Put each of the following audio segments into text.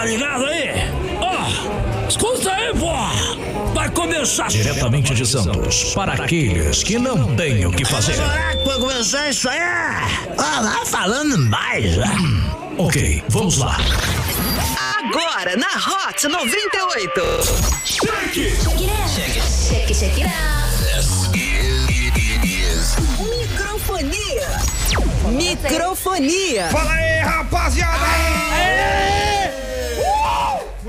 tá ligado aí? Ó, escuta aí, pô! Vai começar Diretamente de Santos, para aqueles que não têm o que fazer. Será que vai começar isso aí? Ah, lá falando mais. Ok, vamos lá. Agora na Hot 98. Check it out. Microfonia. Microfonia. Fala aí, rapaziada!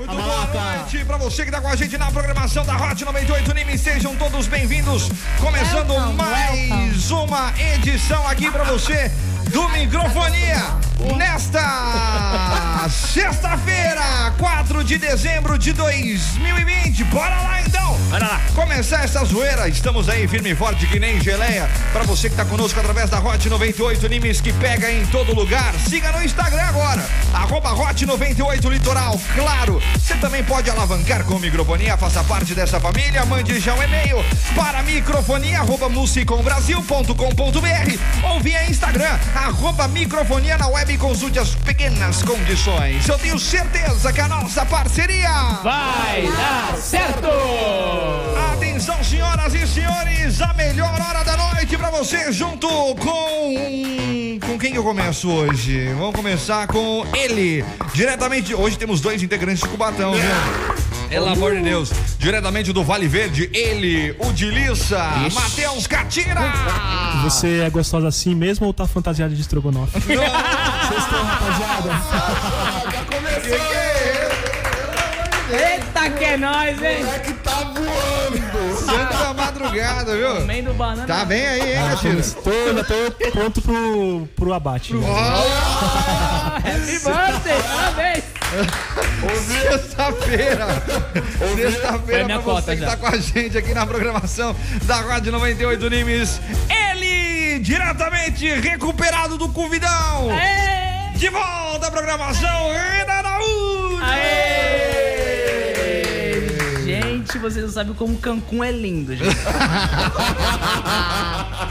Muito boa noite pra você que tá com a gente na programação da Hot 98 Nimes. Sejam todos bem-vindos. Começando Welcome, mais uma edição aqui pra você do Microfonia. Nesta sexta-feira, 4 de dezembro de 2020. Bora lá então! Bora lá! Começar essa zoeira. Estamos aí firme e forte que nem geleia. Pra você que tá conosco através da Hot 98 Nimes que pega em todo lugar. Siga no Instagram agora. Arroba Hot 98 Litoral. Claro, você também pode alavancar com microfonia. Faça parte dessa família. Mande já um e-mail para microfonia arroba musicombrasil.com.br ou via Instagram arroba microfonia na web e consulte as pequenas condições. Eu tenho certeza que a nossa parceria Vai dar certo! Atenção, senhoras e senhores, a melhor hora da noite pra você, junto com. Com quem que eu começo hoje? Vamos começar com ele, diretamente. Hoje temos dois integrantes de Cubatão, viu? Pelo amor de Deus, diretamente do Vale Verde, ele, o de Lissa, Matheus Catira! Você é gostosa assim mesmo ou tá fantasiada de estrogonofe? Vocês estão, rapaziada? Eita que é nóis, hein? Santa madrugada, viu? Meio do banana. Tá bem aí, hein, Catira? Estou, ainda tô pronto pro, pro abate. Happy birthday, parabéns. Sexta-feira. Sexta-feira pra você cota que já. tá com a gente aqui na programação da Rádio 98 Nimes. Ele, diretamente recuperado do Convidão. Aê! De volta à programação, Renan Araújo. Aê! Gente, vocês não sabem como Cancún é lindo, gente.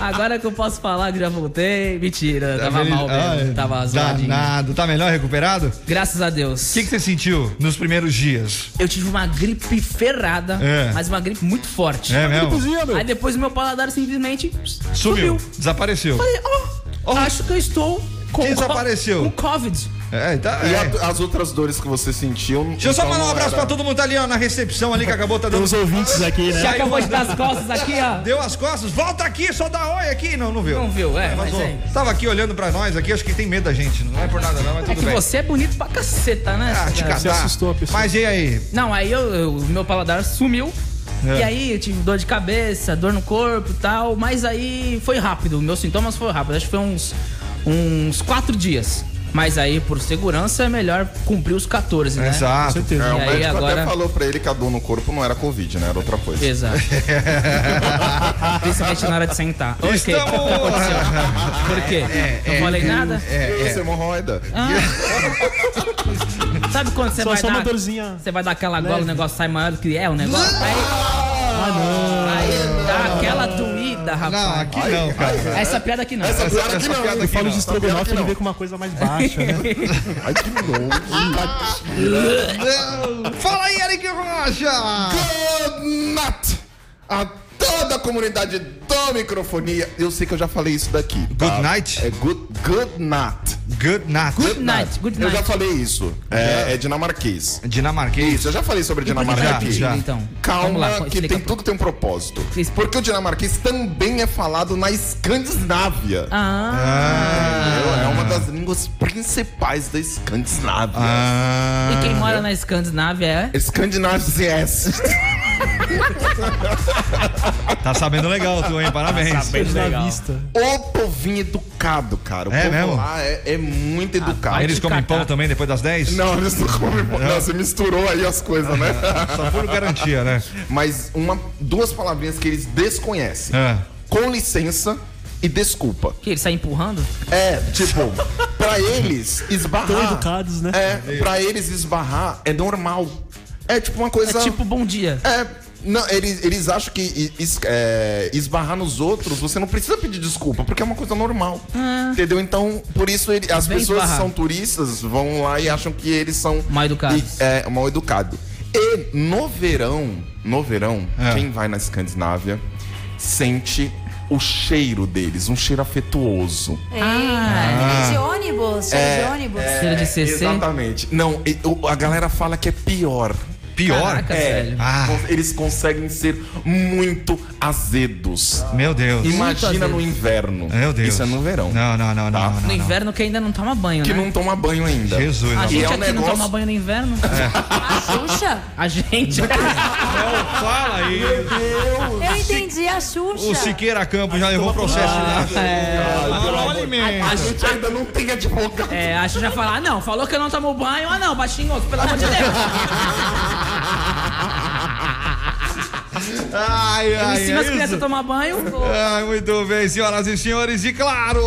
Agora que eu posso falar que já voltei. Mentira, tava feliz? mal mesmo. Ai, tava zoadinho. Danado. Tá melhor recuperado? O Graças a Deus. que, que você sentiu nos primeiros dias? Eu tive uma gripe ferrada, É. mas uma gripe muito forte. É mesmo? Cozinha, meu. Aí depois o meu paladar simplesmente Sumiu. sumiu. Desapareceu. Falei, ó, acho que eu estou com Desapareceu. Com Covid. É, tá. E é. a- as outras dores que você sentiu. Deixa eu só então mandar um abraço era- pra todo mundo que tá ali, ó, na recepção ali, que acabou tá dando. uns ouvintes aqui, né? Já acabou de dar as costas aqui, ó. Deu as costas, volta aqui, só dá oi aqui. Não, não viu. Não viu, é, mas vazou. é. Tava aqui olhando pra nós aqui, acho que tem medo da gente. Não é por nada, não, mas É tudo que bem. você é bonito pra caceta, né? Ah, te catar. assustou a pessoa. Mas e aí? Não, aí eu, eu- o meu paladar sumiu. É. E aí eu tive dor de cabeça, dor no corpo e tal. Mas aí foi rápido. Meus sintomas foram rápidos. Acho que foi uns, uns quatro dias. Mas aí, por segurança, é melhor cumprir os 14, né? Exato. certeza. É, o E aí, médico agora- até falou pra ele que a dor no corpo não era Covid, né? Era outra coisa. Exato. Principalmente na hora de sentar. Ok. Estamos- O que aconteceu? Por quê? não falei nada? É, Isso, hemorroida. Sabe quando você Só, vai só uma dar... dorzinha. Você vai dar aquela gola, o negócio sai maior do que é o negócio. Aí, aí dá aquela doída, rapaz. Não, aqui não, cara. Essa piada aqui não. Essa piada essa aqui não. Eu falo não. de estrogonofe, ele que vem com uma coisa mais baixa, né? Ai, que nojo. Fala aí, Eric Rocha! Good night a toda a comunidade do microfonia. Eu sei que eu já falei isso daqui. tá? Good night? É good, good night. Good night. Good night, good Eu já night. falei isso. É, é dinamarquês. Dinamarquês. Isso, eu já falei sobre dinamarquês tá aqui. já. então? Calma, lá, que tem tudo tem um propósito. Porque o dinamarquês também é falado na Escandinávia. Ah, Entendeu? É uma das línguas principais da Escandinávia. Ah, e quem mora na Escandinávia é? Escandinavias. tá sabendo legal tu, hein? Parabéns. Na vista. o povinho educado, cara. O É povo mesmo? lá é, é muito educado. Aí eles comem pão também depois das 10? Não, eles não comem. Não, você misturou aí as coisas, né? Só por garantia, né? Mas uma, duas palavrinhas que eles desconhecem: É. com licença e desculpa. Que ele sai empurrando? É, tipo, pra eles Tão esbarrar. educados, né? É, pra eles esbarrar é normal. É tipo uma coisa. É tipo bom dia. É, Não, eles, eles acham que es- é, esbarrar nos outros, você não precisa pedir desculpa, porque é uma coisa normal. Entendeu? Então, por isso ele- as Vem pessoas que esbarrar. são turistas vão lá e acham que eles são Mal educados. e- é, mal educado. E no verão, no verão, É. quem vai na Escandinávia sente o cheiro deles, um cheiro afetuoso. É, de ônibus, cheio de ônibus. Cheiro de CC. Exatamente. Não, a galera fala que é pior. Pior? Caraca, É, velho. Ah. eles conseguem ser muito azedos. Meu Deus. Imagina no inverno. Meu Deus. Isso é no verão. Não, não, não, não. Tá. não, não, No não. inverno que ainda não toma banho, Que né? não toma banho ainda. Jesus, A não. gente é um aqui não negócio- toma banho no inverno. A Xuxa? A gente. Não, fala aí. Eu entendi a Xuxa. O Siqueira Campos já levou processo lá. É, Não alimenta. A gente ainda não tem advogado. é, a Xuxa fala, ah, não, falou que eu não tomo banho. Ah, não, baixinho, pelo amor de Deus. Ai, Eu ai, ensino as é crianças a isso? tomar banho. Ai, muito bem, senhoras e senhores. E claro,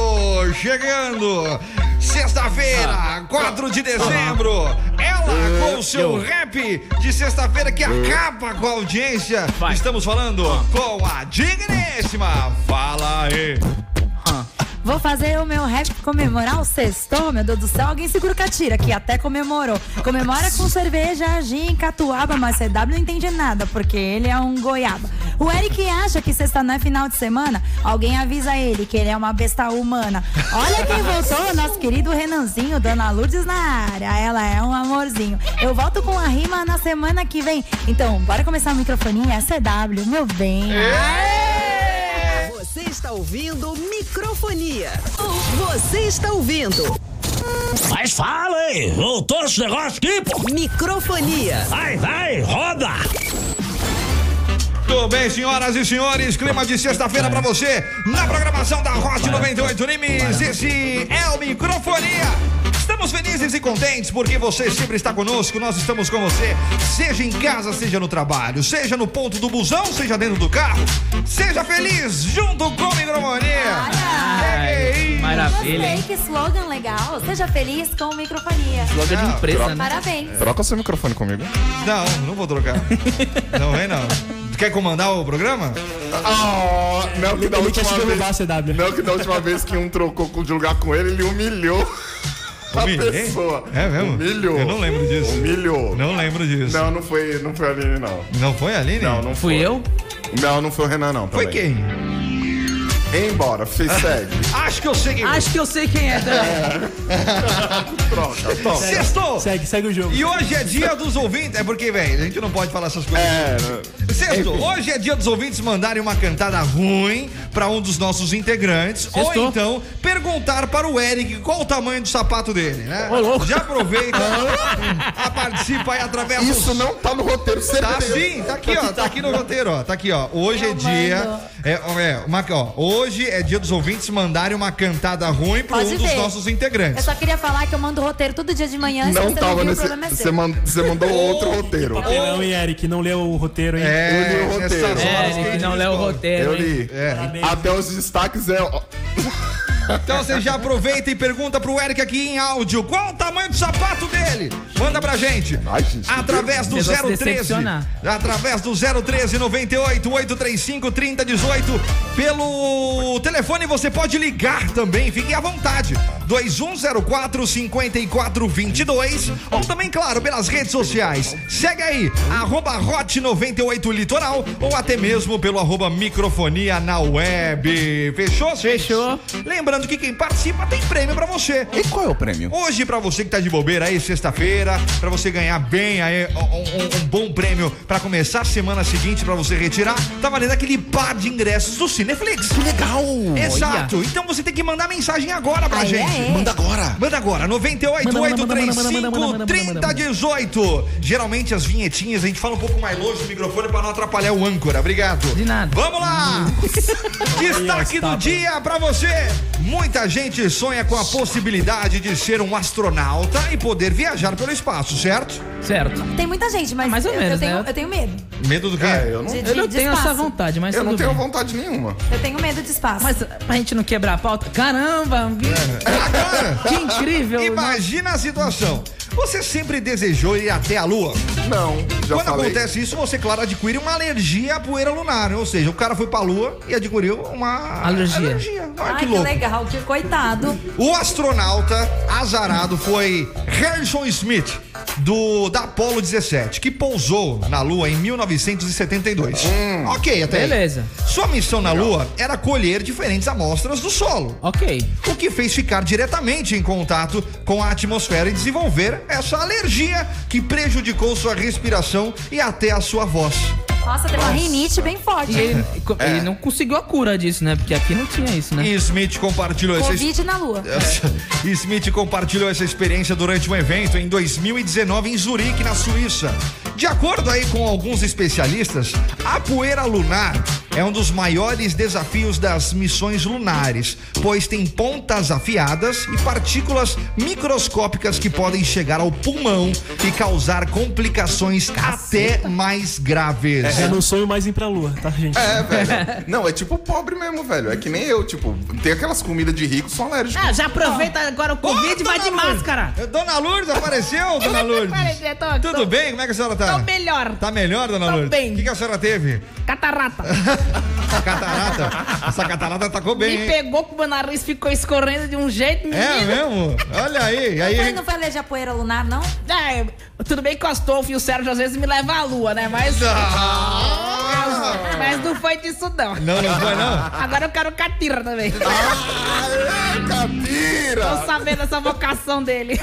chegando sexta-feira, 4 de dezembro. Ela com o seu rap de sexta-feira que acaba com a audiência. Vai. Estamos falando com a digníssima. Fala aí. Vou fazer o meu rap comemorar o sexto. Meu Deus do céu, alguém segura o catira, que até comemorou. Comemora com cerveja, gin, catuaba, mas CW não entende nada, porque ele é um goiaba. O Eric acha que sexta não é final de semana. Alguém avisa ele que ele é uma besta humana. Olha quem voltou, nosso querido Renanzinho, Dona Lourdes na área. Ela é um amorzinho. Eu volto com a rima na semana que vem. Então, bora começar a microfonia. É CW, meu bem. Você está ouvindo Microfonia. Você está ouvindo Mas fala aí, voltou esse negócio aqui, pô. Microfonia. Vai, vai, roda. Tudo bem, senhoras e senhores, clima de sexta-feira pra você na programação da Hot 98 Nimes. Esse é o Microfonia. Estamos felizes e contentes porque você sempre está conosco, nós estamos com você, seja em casa, seja no trabalho, seja no ponto do busão, seja dentro do carro. Seja feliz junto com o Microfonia. Ei, Maravilha, Gostei, que slogan legal. Seja feliz com microfonia. Logo de empresa, né? Parabéns. Troca seu microfone comigo. Não, não vou trocar. Não vem não. Quer comandar o programa? Ah, não que da última vez. Não que da última vez que um trocou de lugar com ele, ele humilhou a pessoa. É mesmo? Humilhou. Eu não lembro disso. Humilhou. Não lembro disso. Não, não foi, não foi a Aline, não. Não foi a Aline? Não, não Fui foi. eu? Não, não foi o Renan, não. Foi também. quem? Embora, você segue. Acho que eu sei quem. Acho que eu sei quem é também. Troca, troca. Sextou! Segue, segue o jogo. E hoje é dia dos ouvintes. É porque, velho, a gente não pode falar essas coisas. É, Sexto, hoje é dia dos ouvintes mandarem uma cantada ruim pra um dos nossos integrantes. Ou Sextou. então perguntar para o Eric qual o tamanho do sapato dele, né? Ô, louco. Já aproveita, a participa aí através isso dos. não tá no roteiro, Tá certeza. sim, tá aqui, ó. Tá aqui no roteiro, ó. Tá aqui, ó. Hoje é dia. É, é, uma, ó, hoje é dia dos ouvintes mandarem uma cantada ruim Pode um dos ver. nossos Eu integrantes. só queria falar que eu mando roteiro todo dia de manhã. Não você tava nesse. É Você seu. man- você mandou outro roteiro. Papelão e Eric, não leu o roteiro, hein? É, Eu li o roteiro. É, Eric, não leu o roteiro. Eu li. É. Até os destaques é. Então você já aproveita e pergunta pro Eric aqui em áudio qual o tamanho do sapato dele. Manda pra gente. Ai, gente, Através do Vocês vão se 013. decepcionar. Através do 013 98 835 3018. Pelo telefone você pode ligar também, fique à vontade. 2104 5422. Ou também, claro, pelas redes sociais. Segue aí, arroba Hot 98 Litoral ou até mesmo pelo arroba microfonia na web. Fechou? Fechou. Lembrando que quem participa tem prêmio pra você. E qual é o prêmio? Hoje, pra você que tá de bobeira aí, sexta-feira, pra você ganhar bem aí um, um- um bom prêmio pra começar a semana seguinte pra você retirar, tá valendo aquele par de ingressos do Cineflix. Que legal! Exato. Então você tem que mandar mensagem agora pra Aí gente. é. Manda agora! Manda agora, 98 Manda, manda, manda, 835 manda, manda, manda, manda, manda. 3018. Geralmente as vinhetinhas a gente fala um pouco mais longe do microfone pra não atrapalhar o âncora. Obrigado. De nada. Vamos lá! Destaque do dia pra você. Muita gente sonha com a possibilidade de ser um astronauta e poder viajar pelo espaço, certo? Certo. Tem muita gente, mas Mais ou eu, menos, eu tenho, né? eu tenho medo. Medo do quê? É, eu não, De, Eu de- não de tenho espaço. essa vontade, mas eu não tudo tenho bem. vontade nenhuma. Eu tenho medo de espaço. Mas pra gente não quebrar a pauta, caramba, que incrível. Imagina a situação. Você sempre desejou ir até a lua? Não, já Quando falei. acontece isso, você, claro, adquire uma alergia à poeira lunar. Ou seja, o cara foi pra lua e adquiriu uma Alergia. alergia. Olha Ai, que que, legal, que coitado. O astronauta azarado foi Harrison Smith, do da Apollo 17, que pousou na Lua em 1972. Ok, até aí. Beleza. Sua missão na Lua era colher diferentes amostras do solo. Ok. O que fez ficar diretamente em contato com a atmosfera e desenvolver essa alergia que prejudicou sua respiração e até a sua voz. Nossa, tem uma rinite bem forte. E ele, ele não conseguiu a cura disso, né? Porque aqui não tinha isso, né? E Smith compartilhou essa Covid na lua. E Smith compartilhou essa experiência durante um evento em 2019 em Zurique, na Suíça. De acordo aí com alguns especialistas, a poeira lunar é um dos maiores desafios das missões lunares, pois tem pontas afiadas e partículas microscópicas que podem chegar ao pulmão e causar complicações até mais graves. É no sonho mais ir pra lua, tá, gente? É, velho. Não, é tipo pobre mesmo, velho. É que nem eu, tipo, tem aquelas comidas de rico, sou alérgico. Ah, já aproveita agora o Covid e vai de máscara. Dona Lourdes apareceu, Dona Lourdes? Apareceu, tô- Tudo tô- bem? Como é que a senhora tá? Tô melhor. Tá melhor, Dona Tô Lourdes? bem. O que, que a senhora teve? Catarata. A catarata. Essa catarata tacou bem, Me hein? pegou com o meu nariz ficou escorrendo de um jeito, menino. É mesmo? Olha aí. Aí, Mas não foi alergia à poeira lunar, não? É, tudo bem que o Astolfo e o Sérgio às vezes me levam à lua, né? Mas. Mas não foi disso, não. Não, não foi, não? Agora eu quero catira também. Aê, capira! Tô sabendo essa vocação dele.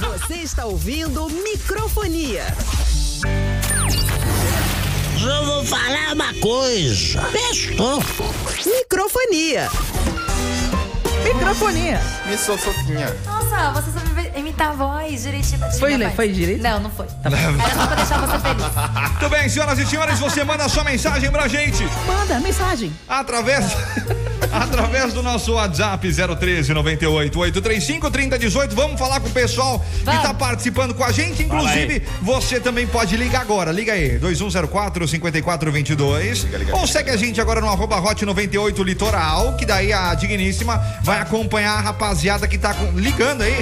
Você está ouvindo Microfonia. Eu vou falar uma coisa. Pestou. Microfonia. Microfonia. Me sou Sofinha. Nossa, você sabe imitar a voz direitinho. da Foi, vai. Foi direito? Não, não foi. Era só pra deixar você feliz. Muito bem, senhoras e senhores, você manda sua mensagem pra gente Manda mensagem. através. Através do nosso WhatsApp 013 98 835 3018. Vamos falar com o pessoal que Vamos. tá participando com a gente. Inclusive, você também pode ligar agora. Liga aí, 2104 5422. Ou segue a gente agora no arroba hot 98 Litoral, que daí a digníssima vai acompanhar a rapaziada que tá com- ligando aí,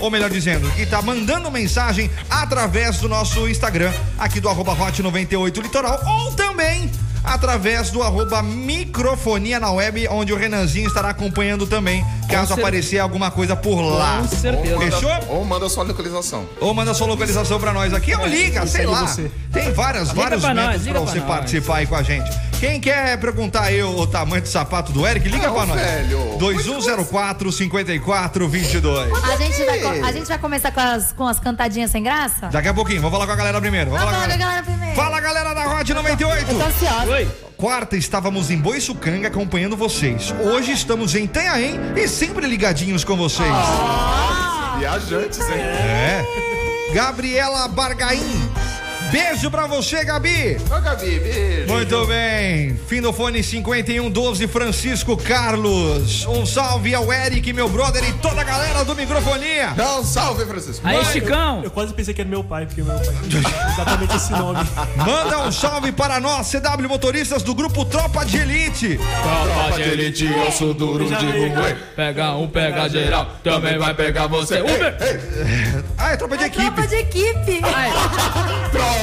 ou melhor dizendo, que tá mandando mensagem através do nosso Instagram, aqui do arroba hot 98 Litoral, ou também através do arroba microfonia na web, onde o Renanzinho estará acompanhando também, caso cer- aparecer alguma coisa por lá. Com certeza. Fechou? Ou manda sua localização. Ou manda sua localização pra nós aqui, ou liga, sei lá. você. Tem várias, vários pra métodos liga pra pra você nós. participar aí com a gente. Quem quer perguntar aí o, tamanho do sapato do Eric, liga Não, pra nós. velho. 2104 5422. A gente, vai, a gente vai começar com as, com as cantadinhas sem graça? Daqui a pouquinho, vamos falar com a galera primeiro. Vamos falar com a galera primeiro. Fala galera da Hot 98. Eu tô ansiosa. Oi. Quarta estávamos em Boiçucanga acompanhando vocês. Hoje estamos em Itanhaém e sempre ligadinhos com vocês. Viajantes, hein? É. Gabriela Bargaim. Beijo pra você, Gabi. Ô, Gabi, beijo. Muito bem. Fim do fone 5112, Francisco Carlos. Um salve ao Eric, meu brother e toda a galera do Microfonia. Não, salve, Francisco. Aí, Vai. Chicão. Eu quase pensei que era meu pai, porque meu pai tem exatamente esse nome. Manda um salve para nós, CW Motoristas do grupo Tropa de Elite. Tropa de elite, eu sou duro de ruim. Pega um, pega geral. Também vai pegar você. Uber. Ah, é tropa de É equipe. tropa de equipe. Tropa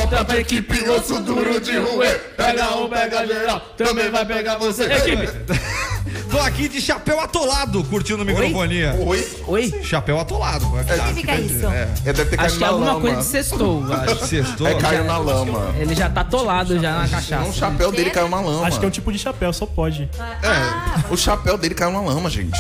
duro de ruim. Pega um, pega geral. Também vai pegar você. Equipe. Tô aqui de chapéu atolado, curtindo Microfonia. Oi? Oi. Chapéu atolado. O que significa isso? É, É, deve ter Acho caído que é na alguma lama. coisa de sextou, acho. sextou. É, caiu na lama. Ele já tá atolado já na O cachaça. chapéu dele caiu na lama. Acho que é um tipo de chapéu, só pode. É, o chapéu dele caiu na lama, gente.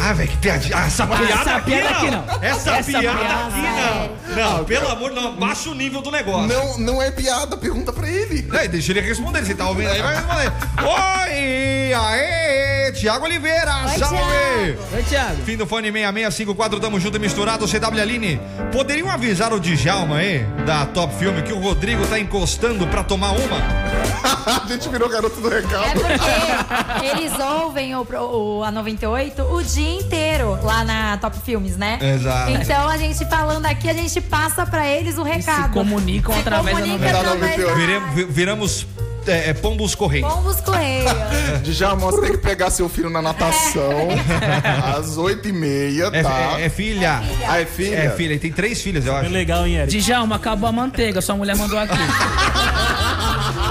Ah, velho, que piadinha. Ah, essa piada, essa aqui, piada não. aqui não. Essa, Essa piada, piada, aqui não. Não, pelo amor, não. Baixa o nível do negócio. Não, não é piada, pergunta pra ele. Ei, deixa ele responder. Se tá ouvindo aí, vai responder. Oi, aê, Tiago Oliveira, Oi, salve. Thiago. Oi, Thiago. Fim do fone 6654, tamo junto e misturado, CW Aline. Poderiam avisar o Djalma aí, da Top Filme, que o Rodrigo tá encostando pra tomar uma? A gente virou garoto do É recado. porque eles ouvem o, o- a 98 o dia inteiro lá na Top Filmes, né? Exato. Então a gente falando aqui, a gente passa pra eles o recado. comunicam Se através da comunica 98. através da- viramos é, é Pombos Correio. Pombos Correia. Djalma, você tem que pegar seu filho na natação às 8h30, É, tá? é- é filha. Ah, é filha? É filha, ele tem três filhas, eu É acho. legal, hein, Eric? Djalma, acabou a manteiga, sua mulher mandou aqui.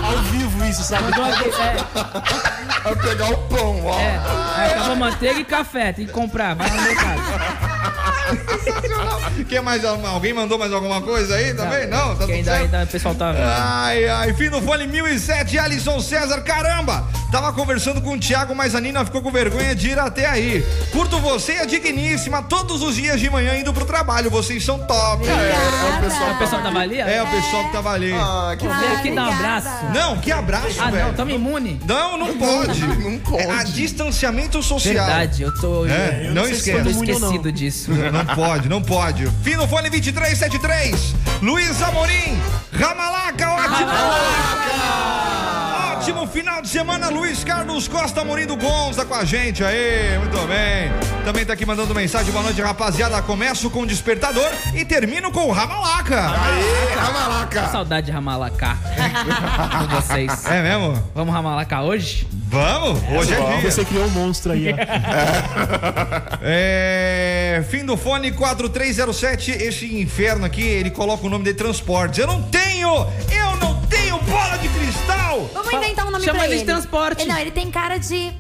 Ao vivo isso, sabe? Mandou aqui, é, Vai pegar o pão, ó. é. Acabou manteiga e café, tem que comprar, vai no mercado. Quer mais? Alguém mandou mais alguma coisa aí também? Não, tá Que tudo ainda, certo? ainda o pessoal tá. Ai, ai, fim do fone 1007, Alisson César, caramba! Tava conversando com o Thiago, mas a Nina ficou com vergonha de ir até aí. Curto você e a digníssima todos os dias de manhã indo pro trabalho, vocês são top. É, é o pessoal. O pessoal tava ali? ó? É, o pessoal que tava ali. Ah, que Vem aqui dar um abraço. Não, que abraço, Ah, velho. não, tamo imune. Não, não pode. Não pode. É a distanciamento social. Verdade, eu tô. É, eu não sei se tô todo mundo não. esquecido disso. Não pode, não pode. Fim do fone 2373. Luiz Amorim. Ramalaca, ótimo. Ótimo final de semana, Luiz Carlos Costa Amorim do Gonza com a gente aí. Muito bem. Também tá aqui mandando mensagem. Boa noite, rapaziada. Começo com o despertador e termino com o Ramalaca. Aê, Ramalaca. Saudade de Ramalacá. Com vocês. É mesmo? Vamos Ramalacá hoje? Vamos? Hoje é dia. Você criou um monstro aí, ó. É, fim do fone 4307. Esse inferno aqui, ele coloca o nome de transportes. Eu não tenho! Eu não tenho bola de cristal! Vamos inventar um nome Chama pra ele ele. de transporte. Não, ele tem cara de...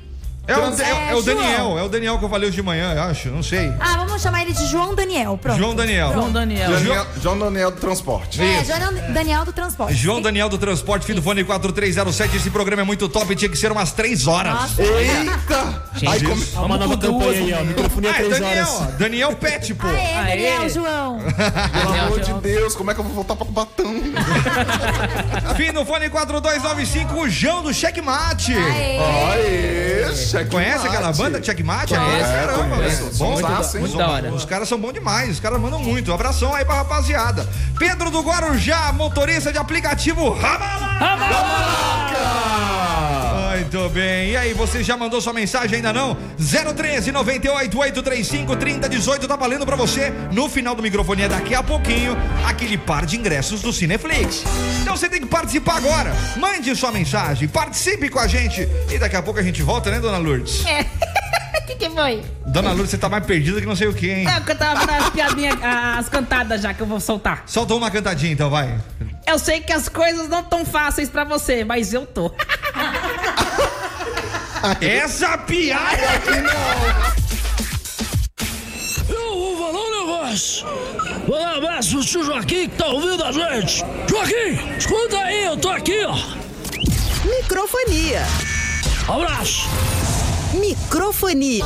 É o, é, é o é, Daniel, é o Daniel que eu falei hoje de manhã, eu acho, não sei. Ah, vamos chamar ele de João Daniel, pronto. João Daniel. João Daniel. Daniel- João Daniel do Transporte. É, João Daniel do Transporte. João Daniel do Transporte, fim do fone 4307. Esse programa é muito top, tinha que ser umas três horas. Nossa, Eita! Aí come... Uma Vamos nova com duas, campanha aí, ó. Microfone Ah, a é três Daniel, horas. Daniel Pet, pô. Aê, Aê. Daniel, João. Pelo amor de. Deus, como é que eu vou voltar pra Cubatão? Fim do fone 4295, o João do Checkmate. Aê. Aê, checkmate. Conhece aquela banda Checkmate? Conheço, Ah, caramba, conheço. Bom, hein? Muito da hora. Os caras são bons demais, os caras mandam muito. Abração aí pra rapaziada. Pedro do Guarujá, motorista de aplicativo Ramala. Muito bem. E aí, você já mandou sua mensagem ainda não? 013 98 835 3018 tá valendo pra você. No final do microfone é daqui a pouquinho aquele par de ingressos do Cineflix. Então você tem que participar agora. Mande sua mensagem, participe com a gente. E daqui a pouco a gente volta, né, dona Lourdes? O que, que foi? Dona Lourdes, você tá mais perdida que não sei o que, hein? É, porque eu tava vendo as piadinhas, as cantadas já que eu vou soltar. Solta uma cantadinha então, vai. Eu sei que as coisas não tão fáceis pra você, mas eu tô. Essa piada aqui Eu vou falar um negócio. Vou dar um abraço pro tio Joaquim que tá ouvindo a gente. Joaquim, escuta aí, eu tô aqui, ó. Microfonia. Abraço. Microfonia.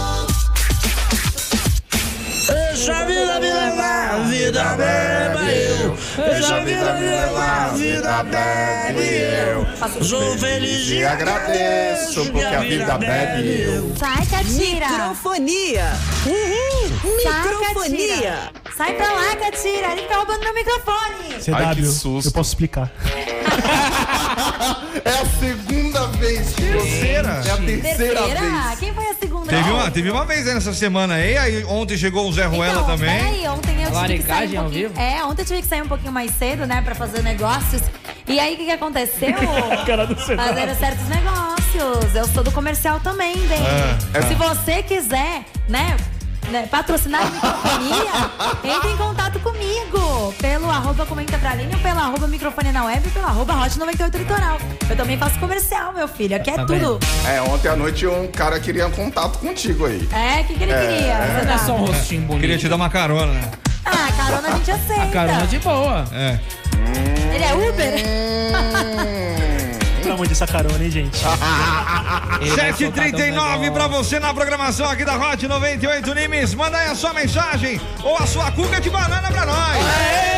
Deixa a vida me levar, vida bebe eu. Deixa a vida me levar, vida bebe eu. Sou feliz E agradeço, porque a vida bebe eu. Sai, Catira. Microfonia. Sai, Microfonia. Sai pra lá, Catira. Ele tá roubando meu microfone. Ai, que CW, susto. eu posso explicar. É a segunda vez que você. Terceira? É a terceira, Terceira? vez. Quem foi a segunda? Teve uma, teve uma vez aí nessa semana aí, aí ontem chegou o Zé Ruela Então, também. Peraí, ontem eu tive que sair um ao pouquinho. vivo? É, ontem eu tive que sair um pouquinho mais cedo, né, pra fazer negócios. E aí, o que, que aconteceu? Cara do. Fazendo certos negócios. Eu sou do comercial também, bem. Ah, Se você quiser, né, né, patrocinar a microfonia, entre em contato comigo. Pelo arroba comenta pra Aline, ou pelo arroba microfone na web, pelo arroba hot 98 litoral. Eu também faço comercial, meu filho. Aqui é Tá tudo. É, ontem à noite um cara queria um contato contigo aí. É, o que, que ele queria? Você Não é dá? só um rostinho bonito. Queria te dar uma carona, né? Ah, carona a gente aceita. Carona de boa. É. Ele é Uber? Amor dessa carona, hein, gente? Ele vai soltar 7h39 teu pra você na programação aqui da Hot 98 Nimes. Manda aí a sua mensagem ou a sua cuca de banana pra nós.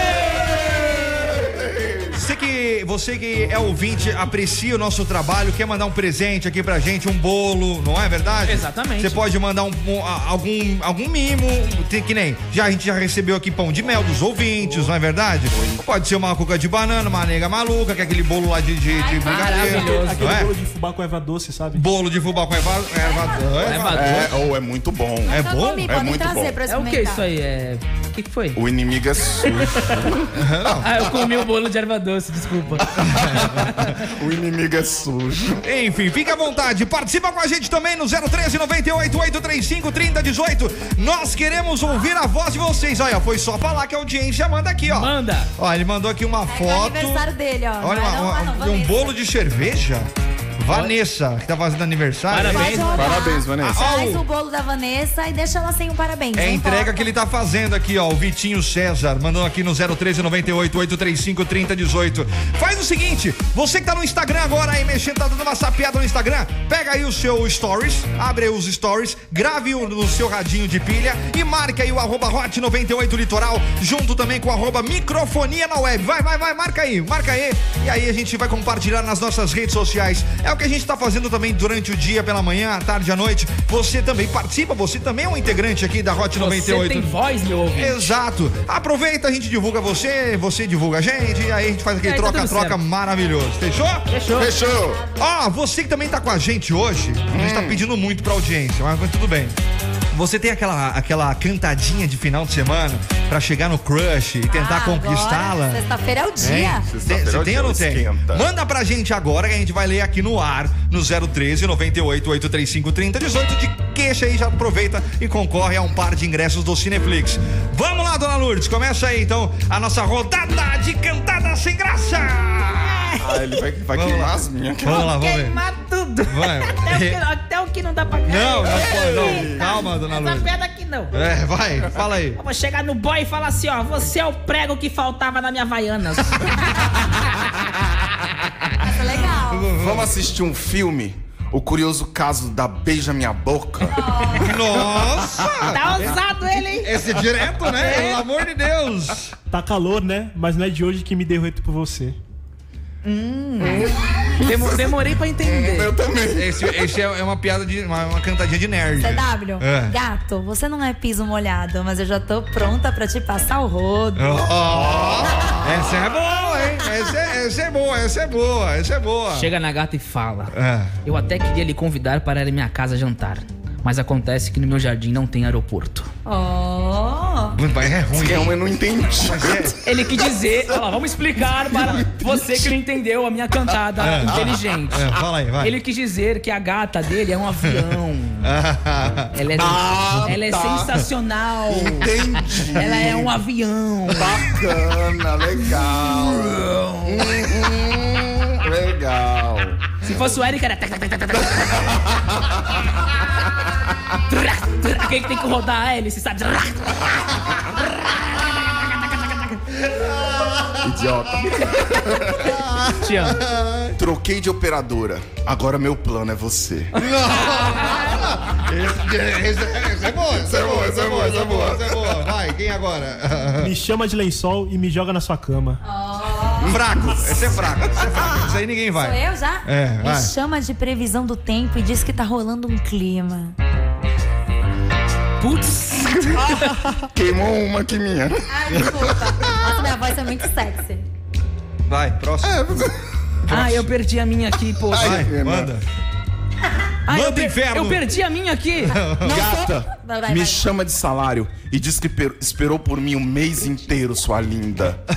Você que, você que é ouvinte, aprecia o nosso trabalho, quer mandar um presente aqui pra gente, um bolo, não é verdade? Exatamente. Você pode mandar um, um- a- algum, algum mimo, tem que nem. Já, a gente já recebeu aqui pão de mel dos ouvintes, não é verdade? Pode ser uma cuca de banana, uma nega maluca, que é aquele bolo lá de, de, de brigadeiro. maravilhoso. Aquele Não é? bolo de fubá com erva doce, sabe? Bolo de fubá com erva, erva, erva, Levador. É, ou é muito bom. É Eu bom? comi, É muito bom. É o que isso aí? É que, que foi? O inimigo é sujo. Ah, eu comi o bolo de erva doce, desculpa. o inimigo é sujo. Enfim, fique à vontade. Participa com a gente também no 013 98 835 3018. Nós queremos ouvir a voz de vocês. Olha, foi só falar que a audiência manda aqui, ó. Manda. Ó, ele mandou aqui uma É o foto. aniversário dele, ó. Olha, é uma- não? uma- não, um bolo de cerveja. Vanessa, que tá fazendo aniversário. Parabéns. Parabéns, Vanessa. Faz o bolo da Vanessa e deixa ela sem um parabéns. É a entrega importa. que ele tá fazendo aqui, ó. O Vitinho César, mandando aqui no 013 98 835 3018. Faz o seguinte, você que tá no Instagram agora aí, mexendo, tá dando uma sapiada no Instagram, pega aí o seu stories, abre aí os stories, grave o no seu radinho de pilha e marque aí o arroba hot 98 litoral, junto também com o arroba microfonia na web. Vai, vai, vai, marca aí, marca aí. E aí a gente vai compartilhar nas nossas redes sociais. É o que a gente tá fazendo também durante o dia, pela manhã, à tarde, à noite. Você também participa, você também é um integrante aqui da Hot 98. Você tem voz, meu ouvinte. Exato. Aproveita, a gente divulga você, você divulga a gente, e aí a gente faz aquele aí tá troca-troca certo. maravilhoso. Fechou? Fechou. Fechou. Ó, você que também tá com a gente hoje, a gente tá pedindo muito pra audiência, mas, mas tudo bem. Você tem aquela, aquela cantadinha de final de semana pra chegar no crush e tentar Ah, conquistá-la? Sexta-feira é o dia. Você é tem dia ou não tem? esquenta. Manda pra gente agora que a gente vai ler aqui no ar, no 013 98 835 3018 de queixa aí, já aproveita e concorre a um par de ingressos do Cineflix. Vamos lá, dona Lourdes, começa aí então a nossa rodada de cantada sem graça! Ah, ele vai, vai Vamos queimar lá. as minhas. Vamos lá, vamos ver. Queimar tudo. Vai. Até o, que, até o que não dá pra cair. Não, não não. Calma, dona Essa Lourdes. pedra aqui não. É, vai, fala aí. Eu vou chegar no boy e falar assim, ó, você é o prego que faltava na minha Havaianas. Essa é legal. Vamos assistir um filme? O curioso caso da Beija Minha Boca. Nossa! tá ousado ele, hein? Esse é direto, né? Pelo amor de Deus! Tá calor, né? Mas não é de hoje que me derreto por você. Demo- demorei pra entender. Eu também. Esse, esse é uma piada de. uma, uma cantadinha de nerd. CW, É. gato, você não é piso molhado, mas eu já tô pronta pra te passar o rodo. Ó, essa é boa, hein? Essa é, essa é boa, essa é boa, essa é boa. Chega na gata e fala. É. Eu até queria lhe convidar para ir à minha casa jantar. Mas acontece que no meu jardim não tem aeroporto. Oh! Mas é ruim. Eu hein? não entendi. É- Ele quis dizer, olha lá, vamos explicar para você que não entendeu a minha cantada É. inteligente. é, fala aí, vai. Ele quis dizer que a gata dele é um avião. Ela é, Ah, ela é tá. sensacional. Entendi. Ela é um avião. Bacana, legal. Hum, hum, legal. Se fosse o Eric, era. Aquele que tem que rodar a hélice, sabe? Idiota. Te amo. Troquei de operadora. Agora meu plano é você. Essa é boa, essa é boa, essa é boa, essa é boa, essa é boa. Vai, quem agora? Me chama de lençol e me joga na sua cama. Fraco, esse é fraco, esse é fraco. Isso aí ninguém Sou vai. eu já? É, Me vai. chama de previsão do tempo e diz que tá rolando um clima. Putz. Queimou uma aqui minha. Ai, desculpa. Nossa, minha voz é muito sexy. Vai, próximo. Ah, eu perdi a minha aqui, pô. Vai, Renan. manda. Ah, eu, Manda per- inferno. eu perdi a minha aqui. Gata, Vai, vai, me vai. chama de salário e diz que per- esperou por mim um mês inteiro, sua linda.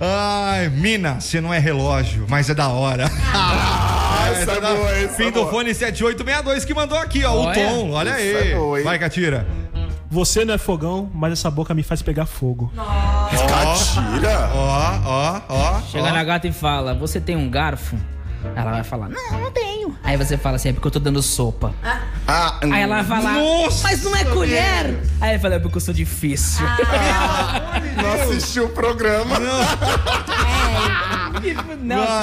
Ai, mina, você não é relógio, mas é da hora. Essa é da- boa, essa Fim é do boa. fone 7862 que mandou aqui, ó. Olha. O Tom, olha Essa aí. é boa? Vai, Catira. Você não é fogão, mas essa boca me faz pegar fogo. Catira. Ó, ó, ó. Chega ó. na gata e fala: Você tem um garfo? Ela vai falar: Não, não tenho. Aí você fala assim: É porque eu tô dando sopa. Ah, Aí ela vai falar: Nossa, Mas não é colher. Aí ele fala: É porque eu sou difícil. não assistiu o programa. não,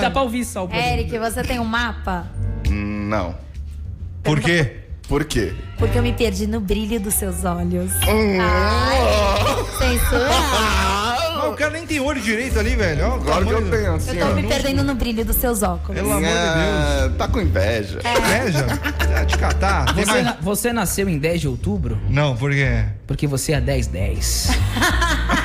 dá pra ouvir só o Eric, você tem um mapa? Não. Por quê? Por quê? Porque eu me perdi no brilho dos seus olhos. Hum. Ai, censura? Mas o cara nem tem olho direito ali, velho. Ó, Claro que eu tenho, assim, Eu tô ó. me perdendo no brilho dos seus óculos. Pelo amor de Deus. Ah, Tá com inveja. Inveja? É de catar. Tem Você, mais- na- você nasceu em 10 de outubro? Não, por quê? Porque você é 1010.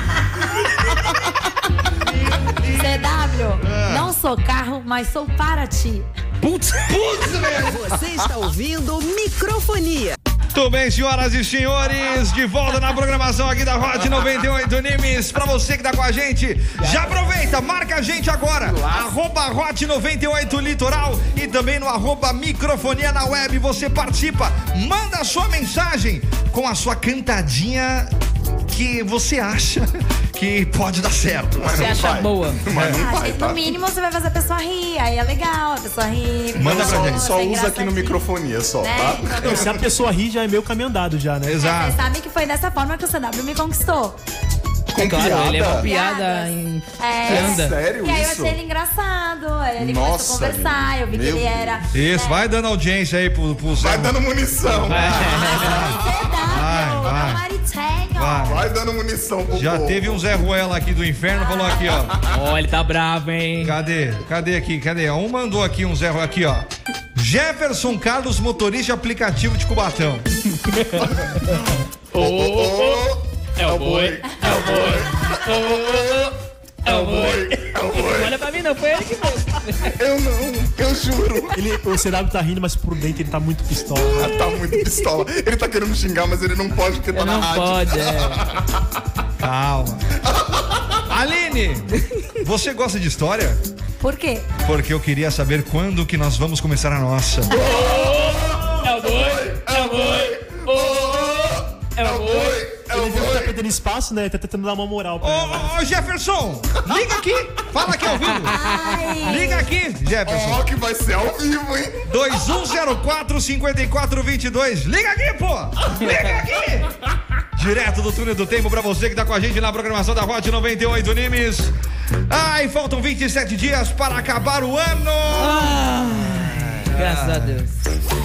CW, não sou carro, mas sou para ti. Putz! Você está ouvindo Microfonia. Tudo bem, senhoras e senhores, de volta na programação aqui da Hot 98 Nimes. Pra você que tá com a gente, já aproveita, marca a gente agora. Arroba Hot 98 Litoral e também no arroba microfonia na web. Você participa, manda a sua mensagem com a sua cantadinha que você acha que pode dar certo. Você acha boa? Mas não Ah, vai, tá? no mínimo você vai fazer a pessoa rir, aí é legal, a pessoa ri. fica Manda pra gente. Só é usa aqui no engraçadinho. microfonia só, Né? tá? Então, Não, se a pessoa rir, já é meio caminho andado já, né? Exato. Vocês sabem que foi dessa forma que o CW me conquistou. É claro, ele é uma piada? piada em É. anda. Sério E aí eu isso? achei ele engraçado. Ele Nossa, começou a conversar, eu vi que meu ele era. Isso, né, vai dando audiência aí pro, pro Vai dando munição. Vai. Maritanho. Vai. Vai dando munição pro Já povo. teve um Zé Ruela aqui do inferno, falou aqui, ó. Ó, ele tá bravo, hein? Cadê? Cadê aqui? Cadê? Um mandou aqui um Zé Ruela. Aqui, ó. Jefferson Carlos, motorista de aplicativo de Cubatão. Ô, ô, É o boi, é o boi. É o boi. É o boi. Olha pra mim, não foi ele que fez. Eu não, eu juro. Ele, o CW tá rindo, mas por dentro ele tá muito pistola. Ah, Tá muito pistola. Ele tá querendo xingar, mas ele não pode porque tá na Não rádio. pode, é. Calma. Aline, você gosta de história? Por quê? Porque eu queria saber quando que nós vamos começar a nossa. É o boi, é o boi. É o boi. Perdendo espaço, né? Tá tentando dar uma moral pra. Ô, ô, Jefferson, liga aqui. Fala aqui ao vivo. Ai. Liga aqui, Jefferson. Ó, que vai ser ao vivo, hein? 2104-5422. Liga aqui, pô! Liga aqui! Direto do túnel do tempo pra você que tá com a gente na programação da Hot 98 Nimes. Ai, faltam 27 dias para acabar o ano! Graças a Deus.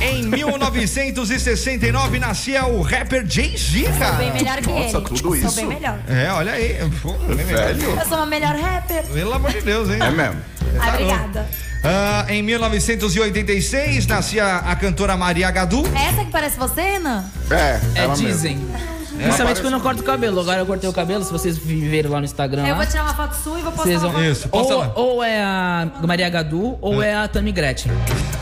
Em 1969 nascia o rapper Jay-Z, Bem cara. melhor que Nossa, ele. tudo Sou isso? bem melhor. É, olha aí. Pô, bem melhor. Velho. Eu sou uma melhor rapper. Pelo amor de Deus, hein? É mesmo. Ai, obrigada. Ah, em 1986 nascia a cantora Maria Gadu. Essa que parece você, Renan? É, É, ela mesmo. dizem. Principalmente quando eu corto o cabelo. Agora eu cortei o cabelo, se vocês viram lá no Instagram. Eu lá, vou tirar uma foto sua e vou postar vocês vão... foto. Isso, posta lá. ou, ou é a Maria Gadu ou é a Tami Gretchen.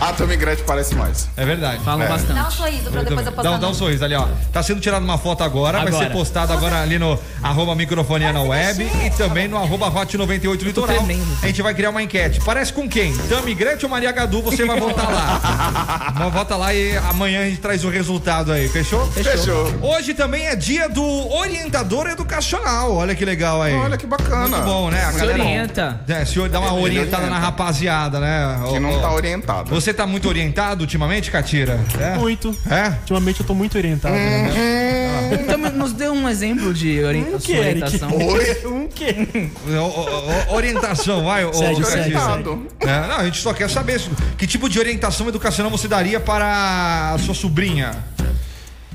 A Tammy Gretchen parece mais. É verdade. Falam É. Dá um bastante. sorriso pra depois eu postar. Dá, um- dá um sorriso ali, ó. Tá sendo tirada uma foto agora, vai Agora. ser postada agora ali no arroba microfonia na web e também no arroba hot 98 litoral. tremendo. A gente vai criar uma enquete. Parece com quem? Tami Gretchen ou Maria Gadu? Você vai votar lá. Vota lá e amanhã a gente traz o resultado aí, fechou? Fechou. Hoje também é dia do orientador educacional. Olha que legal aí. Olha que bacana. Muito bom, né? A Se galera- orienta. É, se dá uma Ele orientada orienta. na rapaziada, né? Que não tá orientado. Você tá muito orientado ultimamente, Catira? É? Muito. É? Ultimamente eu tô muito orientado. né? Então nos dê um exemplo de ori Um que, orientação. Oi? Um quê? Orientação, vai, ô, Sérgio. Sérgio. Orientado. É, não, a gente só quer saber que tipo de orientação educacional você daria para a sua sobrinha.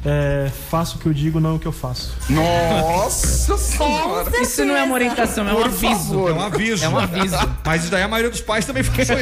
É, faço o que eu digo, não o que eu faço. Nossa senhora. Isso não é uma orientação, é um Por aviso. favor. É um aviso. É um aviso. Mas isso daí a maioria dos pais também faz isso.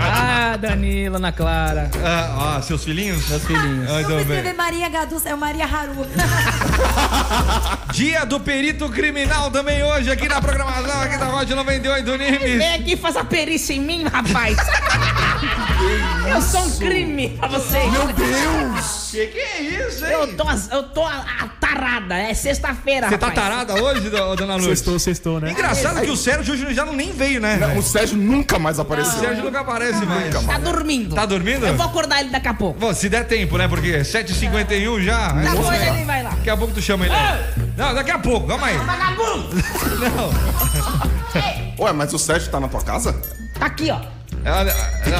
Ah, Danila, Ana Clara, ah, ó, seus filhinhos? meus filhinhos. Ah, Não então vou bem. escrever Maria Gadu, é o Maria Haru. Dia do perito criminal também hoje aqui na programação aqui da Rádio 98 Nimes. Vem aqui e faz a perícia em mim, rapaz. Eu sou um crime pra vocês. Meu Deus. Que que é isso, hein? Eu tô, eu tô a- a tarada, é sexta-feira, Você tá rapaz. tarada hoje, do- dona Luz? Sextou, sextou, né? Engraçado que o Sérgio hoje já não nem veio, né? Não, o Sérgio nunca mais O apareceu. Sérgio nunca aparece mais. Tá dormindo. Tá dormindo? Eu vou acordar ele daqui a pouco. Bom, se der tempo, né? Porque 7h51 já. Tá é, bom, ele vai lá. Daqui a pouco tu chama ele. Não, daqui a pouco, calma aí. Vagabundo! Não. Ué, mas o Sérgio tá na tua casa? Tá aqui, ó. Ah,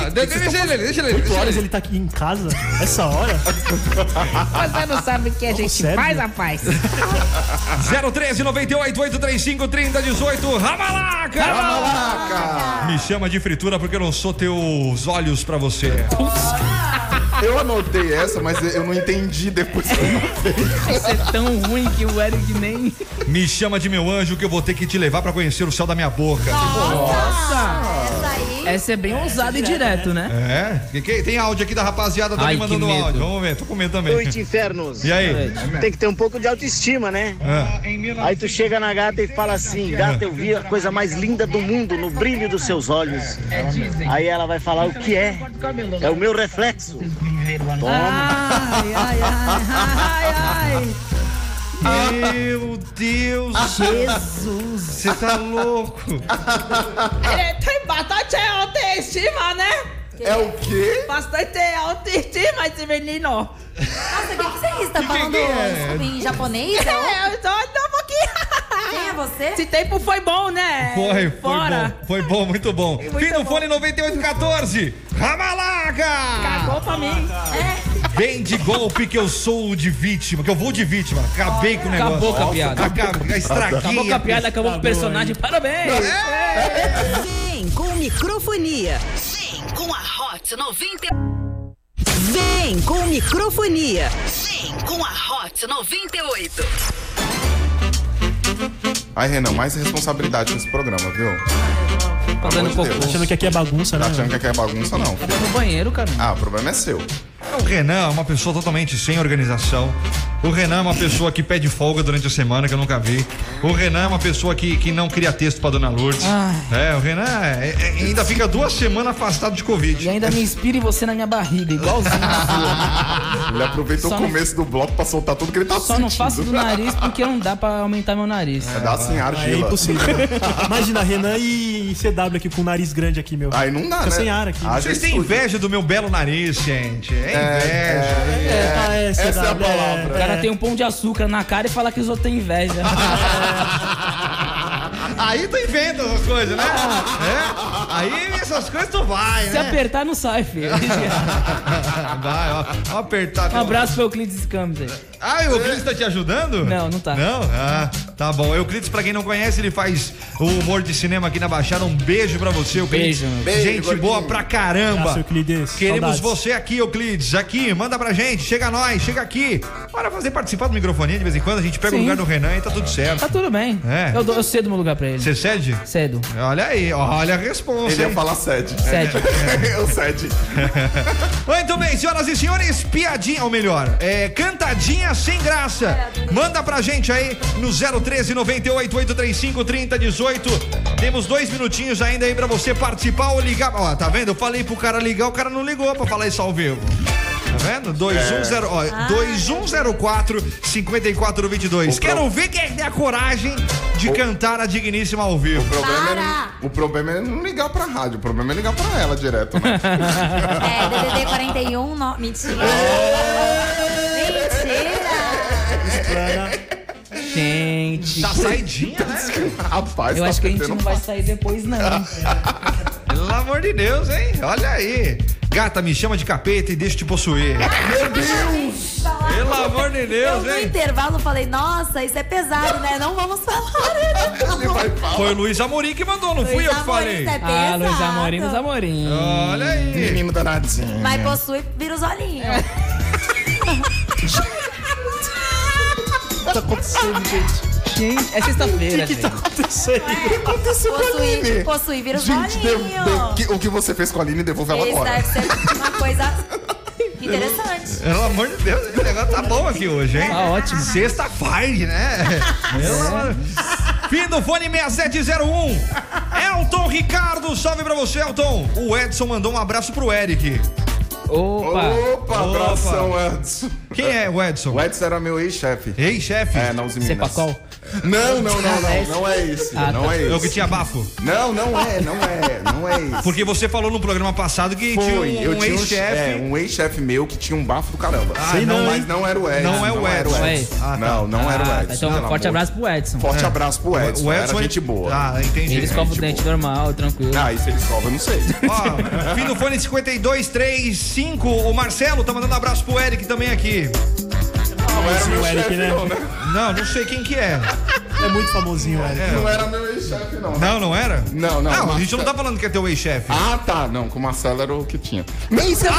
não, Deixa ele, deixa ele. 8 Deixa horas ele. ele tá aqui em casa? Essa hora? Você não sabe o que a gente sério? faz, rapaz. 013 98 835 3018 Ramalaca! Ramalaca! Me chama de fritura porque eu não sou teus olhos pra você. Eu anotei essa, mas eu não entendi depois que eu anotei. Isso é tão ruim que o Eric nem. Me chama de meu anjo que eu vou ter que te levar pra conhecer o céu da minha boca. Nossa! Aí. Essa é bem ousado e direto, né? É? Que- que- Tem áudio aqui da rapaziada também Ai, que mandando áudio. Vamos ver, tô com medo também. Noite, infernos. E aí? Tem que ter um pouco de autoestima, né? Ah, Aí tu chega na gata e fala assim: Gata, eu vi a coisa mais linda do mundo no brilho dos seus olhos. Aí ela vai falar: O que é? É o meu reflexo. Ai, Ai, ai, ai, ai, Meu Deus! Jesus. Você tá louco? Ele tem bastante autoestima, né? É o quê? Bastante autoestima esse menino. Nossa, o que, que você está falando que é? em japonês? É, É, eu tô, tô um pouquinho. Quem é você? Esse tempo foi bom, né? Foi, foi Fora. bom. Foi bom, muito bom. Muito Fim do bom. fone 9814. Ramalaga! Cagou pra mim. Vem de golpe que eu sou de vítima, que eu vou de vítima. Acabei com o negócio. Acabou com a piada. Acabei, estraguei. Acabou com a piada, acabou com o personagem. Parabéns. Vem com microfonia. Vem com a Hot 90. Vem com microfonia. Vem com a Hot 98. Ai, Renan, mais responsabilidade nesse programa, viu? Tá dando de cocô. Deus. Achando que aqui é bagunça, Tá né? achando que aqui é bagunça, não. Tá no banheiro, cara. Ah, o problema é seu. O Renan é uma pessoa totalmente sem organização. O Renan é uma pessoa que pede folga durante a semana, que eu nunca vi. O Renan é uma pessoa que, que não cria texto pra Dona Lourdes. É, o Renan é- é- ainda fica duas semanas afastado de Covid. E ainda me inspira em você na minha barriga, igualzinho. Ele aproveitou Só o não- começo do bloco pra soltar tudo que ele tá Só sentindo. não faço do nariz porque não dá pra aumentar meu nariz. É, dá assim, É argila. impossível. Imagina, Renan e CW aqui com o nariz grande aqui, meu. Aí não dá, Fica né? sem ar aqui. Ah, Vocês têm inveja do meu belo nariz, gente. É inveja. Ah, é, Essa é a CW, palavra. O cara tem um pão de açúcar na cara e fala que os outros têm inveja. Aí tu inventa essas coisas, né? É? Aí essas coisas tu vai, Se né? apertar, não sai, filho. Vai, ó. Ó, apertar. Um abraço pro Euclides Campos aí. Ah, o Euclides tá te ajudando? Não, não tá. Não? Ah, tá bom. Euclides, pra quem não conhece, ele faz o humor de cinema aqui na Baixada. Um beijo pra você, Euclides. Beijo, meu. Beijo, Gente gordinho. boa pra caramba. Abraço, Euclides. Queremos Saudades. você aqui, Euclides. Aqui, manda pra gente. Chega nós, chega aqui. Bora fazer participar do microfone de vez em quando. A gente pega o Sim. lugar do Renan e tá tudo certo. Tá tudo bem. É. Eu, dou- eu cedo meu lugar pra ele. Você cede? Cedo. Olha aí, olha a resposta. Ele ia falar sede. Cede. o sede. Muito bem, senhoras e senhores, piadinha, ou melhor, é, cantadinha sem graça. Manda pra gente aí no 013 98 835 3018. Temos dois minutinhos ainda aí pra você participar ou ligar. Ó, tá vendo? Eu falei pro cara ligar, o cara não ligou pra falar isso ao vivo. Tá vendo? 210, ó, 2104 5422. O pro- Quero ver quem é que tem a coragem de cantar a digníssima ao vivo. O problema, é, o problema é não ligar pra rádio, o problema é ligar pra ela direto, né? É, DDD 41, no... mentira. Mentira. Gente. Tá saidinha, né? Rapaz, Eu tá acho que a gente não vai sair depois, não. Pelo amor de Deus, hein? Olha aí. Gata, me chama de capeta e deixa eu te possuir. Meu Deus! Pelo amor de Eu Deus, no hein? intervalo falei, nossa, isso é pesado, né? Não vamos falar. Ele vai falar. Foi o Luiz Amorim que mandou, não fui eu que falei. Isso é Ah. Luiz Amorim, Luiz Amorim. Olha aí. Menino danadinho. Mas possui, vira os olhinhos. O que tá acontecendo, gente? Gente, é sexta-feira, O que tá gente. acontecendo? aconteceu com a Aline? possui, vira Gente, de- de- que- o que você fez com a Aline, devolve ela Isso agora. deve ser uma coisa interessante. Pelo amor de Deus, esse negócio tá bom aqui hoje, hein? Tá ótimo. Sexta-feira, né? Amor- Fim do fone 6701. Elton Ricardo, salve pra você, Elton. O Edson mandou um abraço pro Eric. Opa. Opa, abração, Edson. Quem é o Edson? O Edson era meu ex-chefe. Ei, chefe. É, na Uzi Minas. Cepacol? Não, não, não, não. Não é esse. Ah, não tá. é É o esse. que tinha bafo. Não, não é, não é, não é esse. Porque você falou no programa passado que Foi, tinha eu um tinha um ex-chefe. É, um ex-chefe meu que tinha um bafo do caramba. Ah, Sei não, não, mas não era o Edson. Não é o Edson. Edson. Ah, tá. Não, não era o Ah, Edson. então, pelo forte abraço pro Edson. Forte abraço pro Edson. O Edson era gente boa. Ah, entendi. Ele escova o dente normal, tranquilo. Ah, se ele escova, eu não sei. Ó, fim do fone 5235. O Marcelo tá mandando um abraço pro Eric também aqui. Não era meu Eric, chefe, né? não, né? Não, não sei quem que é. É muito famosinho, Eric. Não era meu ex-chefe, não. né? Não, não era? Não, não, Não, a gente Marcelo. não tá falando que é teu ex-chefe. Ah, tá. Não, com o Marcelo era o que tinha. Nem sei.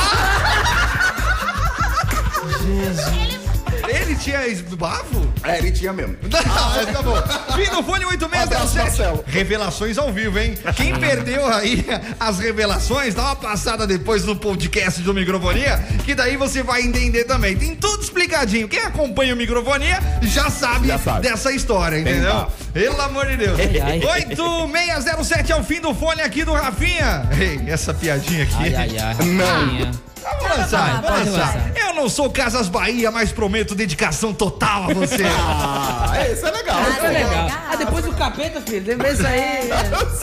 Ele tinha bafo? É, ele tinha mesmo. Ah, tá bom. Fim do fone Abraço, 8607. Marcelo. Revelações ao vivo, hein? Quem perdeu aí as revelações, dá uma passada depois no podcast do Microfonia, que daí você vai entender também. Tem tudo explicadinho. Quem acompanha o Microfonia já sabe, Já sabe. dessa história, entendeu? bafo. Pelo amor de Deus. Ai, ai. 8607 é o fim do fone aqui do Rafinha. Ei, essa piadinha aqui. Ai, ai, ai. Não. Rafinha. Tá falando avançar, Não sou Casas Bahia, mas prometo dedicação total a você. Ah, é, isso é legal. Isso é legal. Ah, depois do capeta, filho. Lembra isso aí?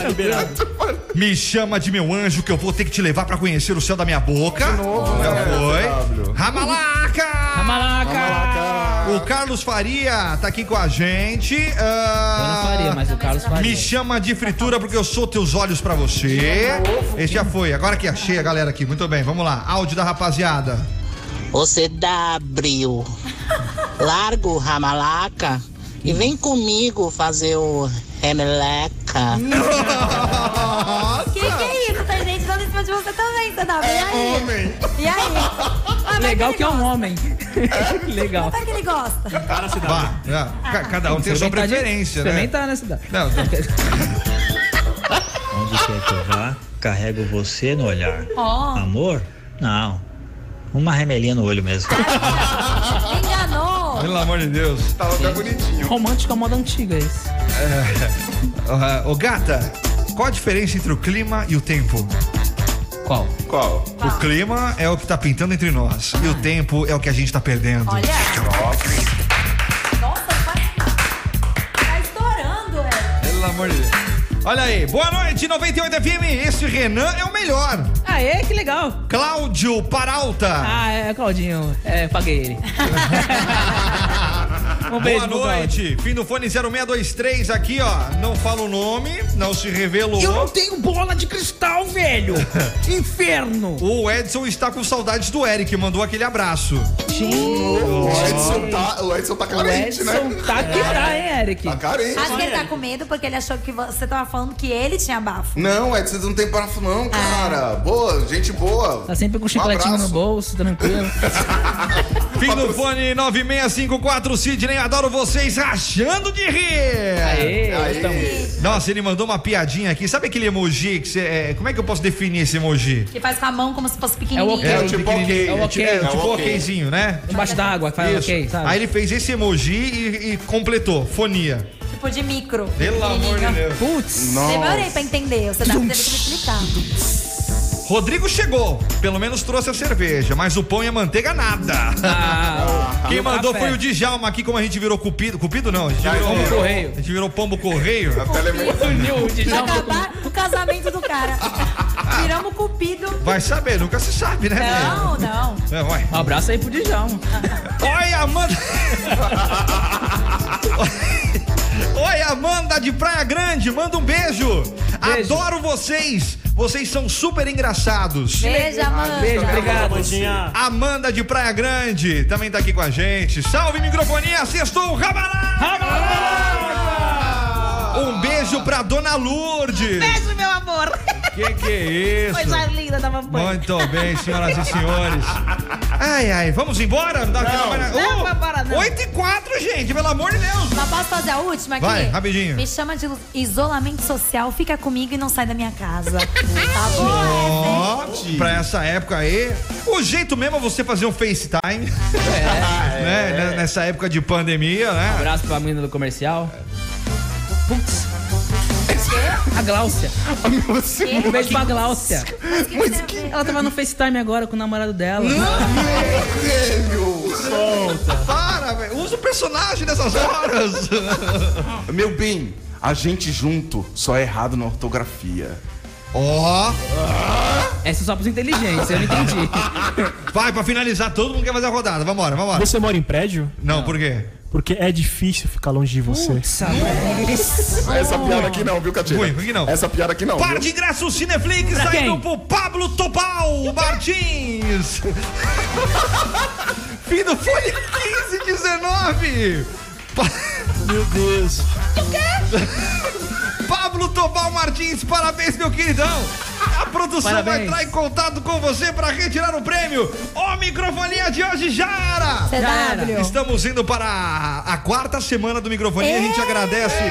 Liberado. Me chama de meu anjo que eu vou ter que te levar pra conhecer o céu da minha boca. Já foi. Ramalaca! Ramalaca! O Carlos Faria tá aqui com a gente. Ah, Eu não faria, mas o Carlos faria. Me chama de fritura porque eu sou teus olhos pra você. Esse já foi. Agora que achei a galera aqui. Muito bem, vamos lá. Áudio da rapaziada. Você W, larga o ramalaca e vem comigo fazer o remeleca. Que que é isso? Tem gente dando em cima de você também, você dá. E aí? Homem. E aí? Ah, Legal mas que é um homem. Legal. Como é que ele gosta? Cara, cidade. Vá, já. Ca- Cada um tem a sua de- preferência, né? Experimentar na cidade. Não, não. Onde quer que eu vá, carrego você no olhar. Ó, Amor? Não. Uma remelinha no olho mesmo. me enganou. Pelo amor de Deus. Tava até bonitinho. Romântico à moda antiga esse. Ah, Ô gata, qual a diferença entre o clima e o tempo? Qual? Qual? O clima é o que tá pintando entre nós e o tempo é o que a gente tá perdendo. Olha. Nossa, tá, tá estourando, é. Pelo amor de Deus. Olha aí, boa noite, 98 FM. Esse Renan é o melhor. Aê, que legal. Cláudio Paralta. Ah, é, Claudinho. É, paguei ele. um beijo Boa noite, fim do fone 0623 aqui, ó. Não fala o nome, não se revelou. Eu não tenho bola de cristal, velho. Inferno. O Edson está com saudades do Eric, mandou aquele abraço. O Edson tá, o Edson tá O carente, Edson né? tá que tá, hein, Eric? Tá carente. Acho que ele tá com medo porque ele achou que você tava falando que ele tinha bafo. Não, Edson, não tem parafo não, cara. Boa, gente boa. Tá sempre com um chicletinho abraço. no bolso, tranquilo. Fim do fone 9654 Sidney, adoro vocês rachando de rir. Aê, Aí. estamos. Nossa, ele mandou uma piadinha aqui. Sabe aquele emoji que você. é, como é que eu posso definir esse emoji? Que faz com a mão como se fosse É o pequenininho. ok. É o tipo ok. É o ok. É, É o tipo ok. okzinho, né? Embaixo da água, que faz Isso. ok, sabe? Aí ele fez esse emoji e, e completou. Fonia. Tipo de micro. Pelo amor de Deus. Putz. Demorei pra entender. Você deve ter que me explicar. Rodrigo chegou. Pelo menos trouxe a cerveja, mas o pão e a manteiga nada. Ah, Quem o mandou café. foi o Djalma aqui, como a gente virou cupido. Cupido não, a gente virou. Pombo correio. A gente virou pombo correio. Uniu o Djalma com- acabar o casamento do cara. Viramos cupido. Vai saber, nunca se sabe, né? Não, não. É, vai. Um abraço aí pro Djalma. Oi, Amanda. Oi, Amanda de Praia Grande, manda um beijo. Beijo. Adoro vocês. Vocês são super engraçados. Beijo, Amanda. Beijo, obrigado. Amanda de Praia Grande também tá aqui com a gente. Salve microfonia, sextou Rabalá! Um beijo pra Dona Lourdes. Beijo, meu amor. Que que é isso? Coisa linda da mamãe. Muito bem, senhoras e senhores. Ai, ai, vamos embora? Não, dá aquela mais- Não, vai embora, não. 8 e 4, gente, pelo amor de Deus. Mas posso fazer a última aqui? Vai, rapidinho. Me chama de isolamento social, fica comigo e não sai da minha casa. tá bom? Ó, pra essa época aí, o jeito mesmo é você fazer um FaceTime. né? né, Nessa época de pandemia, né? Abraço pra menina do comercial. Putz. A Gláucia. Um beijo pra Gláucia. Mas que... Ela tava no FaceTime agora com o namorado dela. Para, velho. Usa o personagem nessas horas. Meu bem, a gente junto só é errado na ortografia. Ó. Essa é só pros inteligentes, eu não entendi. Vai, pra finalizar, todo mundo quer fazer a rodada. Vambora, vambora. Você mora em prédio? Não, por quê? Porque é difícil ficar longe de você. Essa piada aqui não, viu, Catinha? Ruim, aqui não. Essa piada aqui não. Par viu? de ingressos Cineflix Pra saindo quem? pro Pablo Topal Martins. Fim do fone 1519. Pa- Meu Deus. Pablo Topal Martins, parabéns, meu queridão. A produção vai Parabéns. entrar em contato com você para retirar o prêmio. Ó, microfonia de hoje já era. CW. Estamos indo para a, a quarta semana do microfone. A gente agradece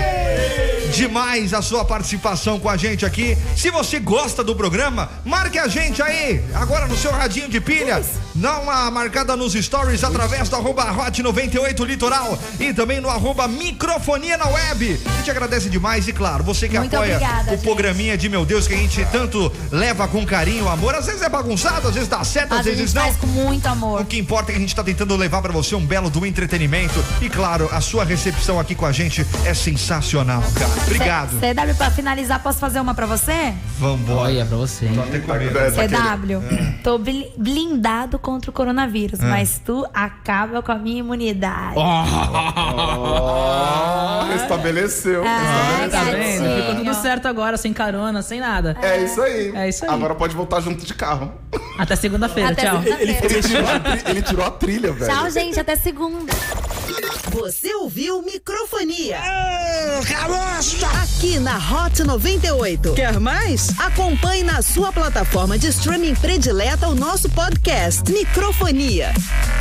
demais a sua participação com a gente aqui. Se você gosta do programa, marque a gente aí, agora no seu radinho de pilha. Dá uma marcada nos stories através do arroba Hot 98 Litoral e também no arroba Microfonia na web. A gente agradece demais e claro, você que Muito apoia obrigada, o gente. programinha de meu Deus que a gente tanto leva com carinho, amor. Às vezes é bagunçado, às vezes dá certo, às a vezes gente não. faz com muito amor. O que importa é que a gente tá tentando levar pra você um belo do entretenimento. E claro, a sua recepção aqui com a gente é sensacional, cara. Obrigado. C- CW, pra finalizar, posso fazer uma pra você? Vambora. Olha, pra você. Tô até com medo. CW, tô bli- blindado contra o coronavírus, É. mas tu acaba com a minha imunidade. Ó, restabeleceu. Ah, Tá vendo? Ficou tudo certo agora, sem carona, sem nada. É isso aí. É isso aí. Agora pode voltar junto de carro. Até segunda-feira, Até tchau. segunda-feira. Ele tirou a, ele tirou a trilha, velho. Tchau, gente. Até segunda. Você ouviu microfonia? Aqui na Hot 98. Quer mais? Acompanhe na sua plataforma de streaming predileta o nosso podcast Microfonia.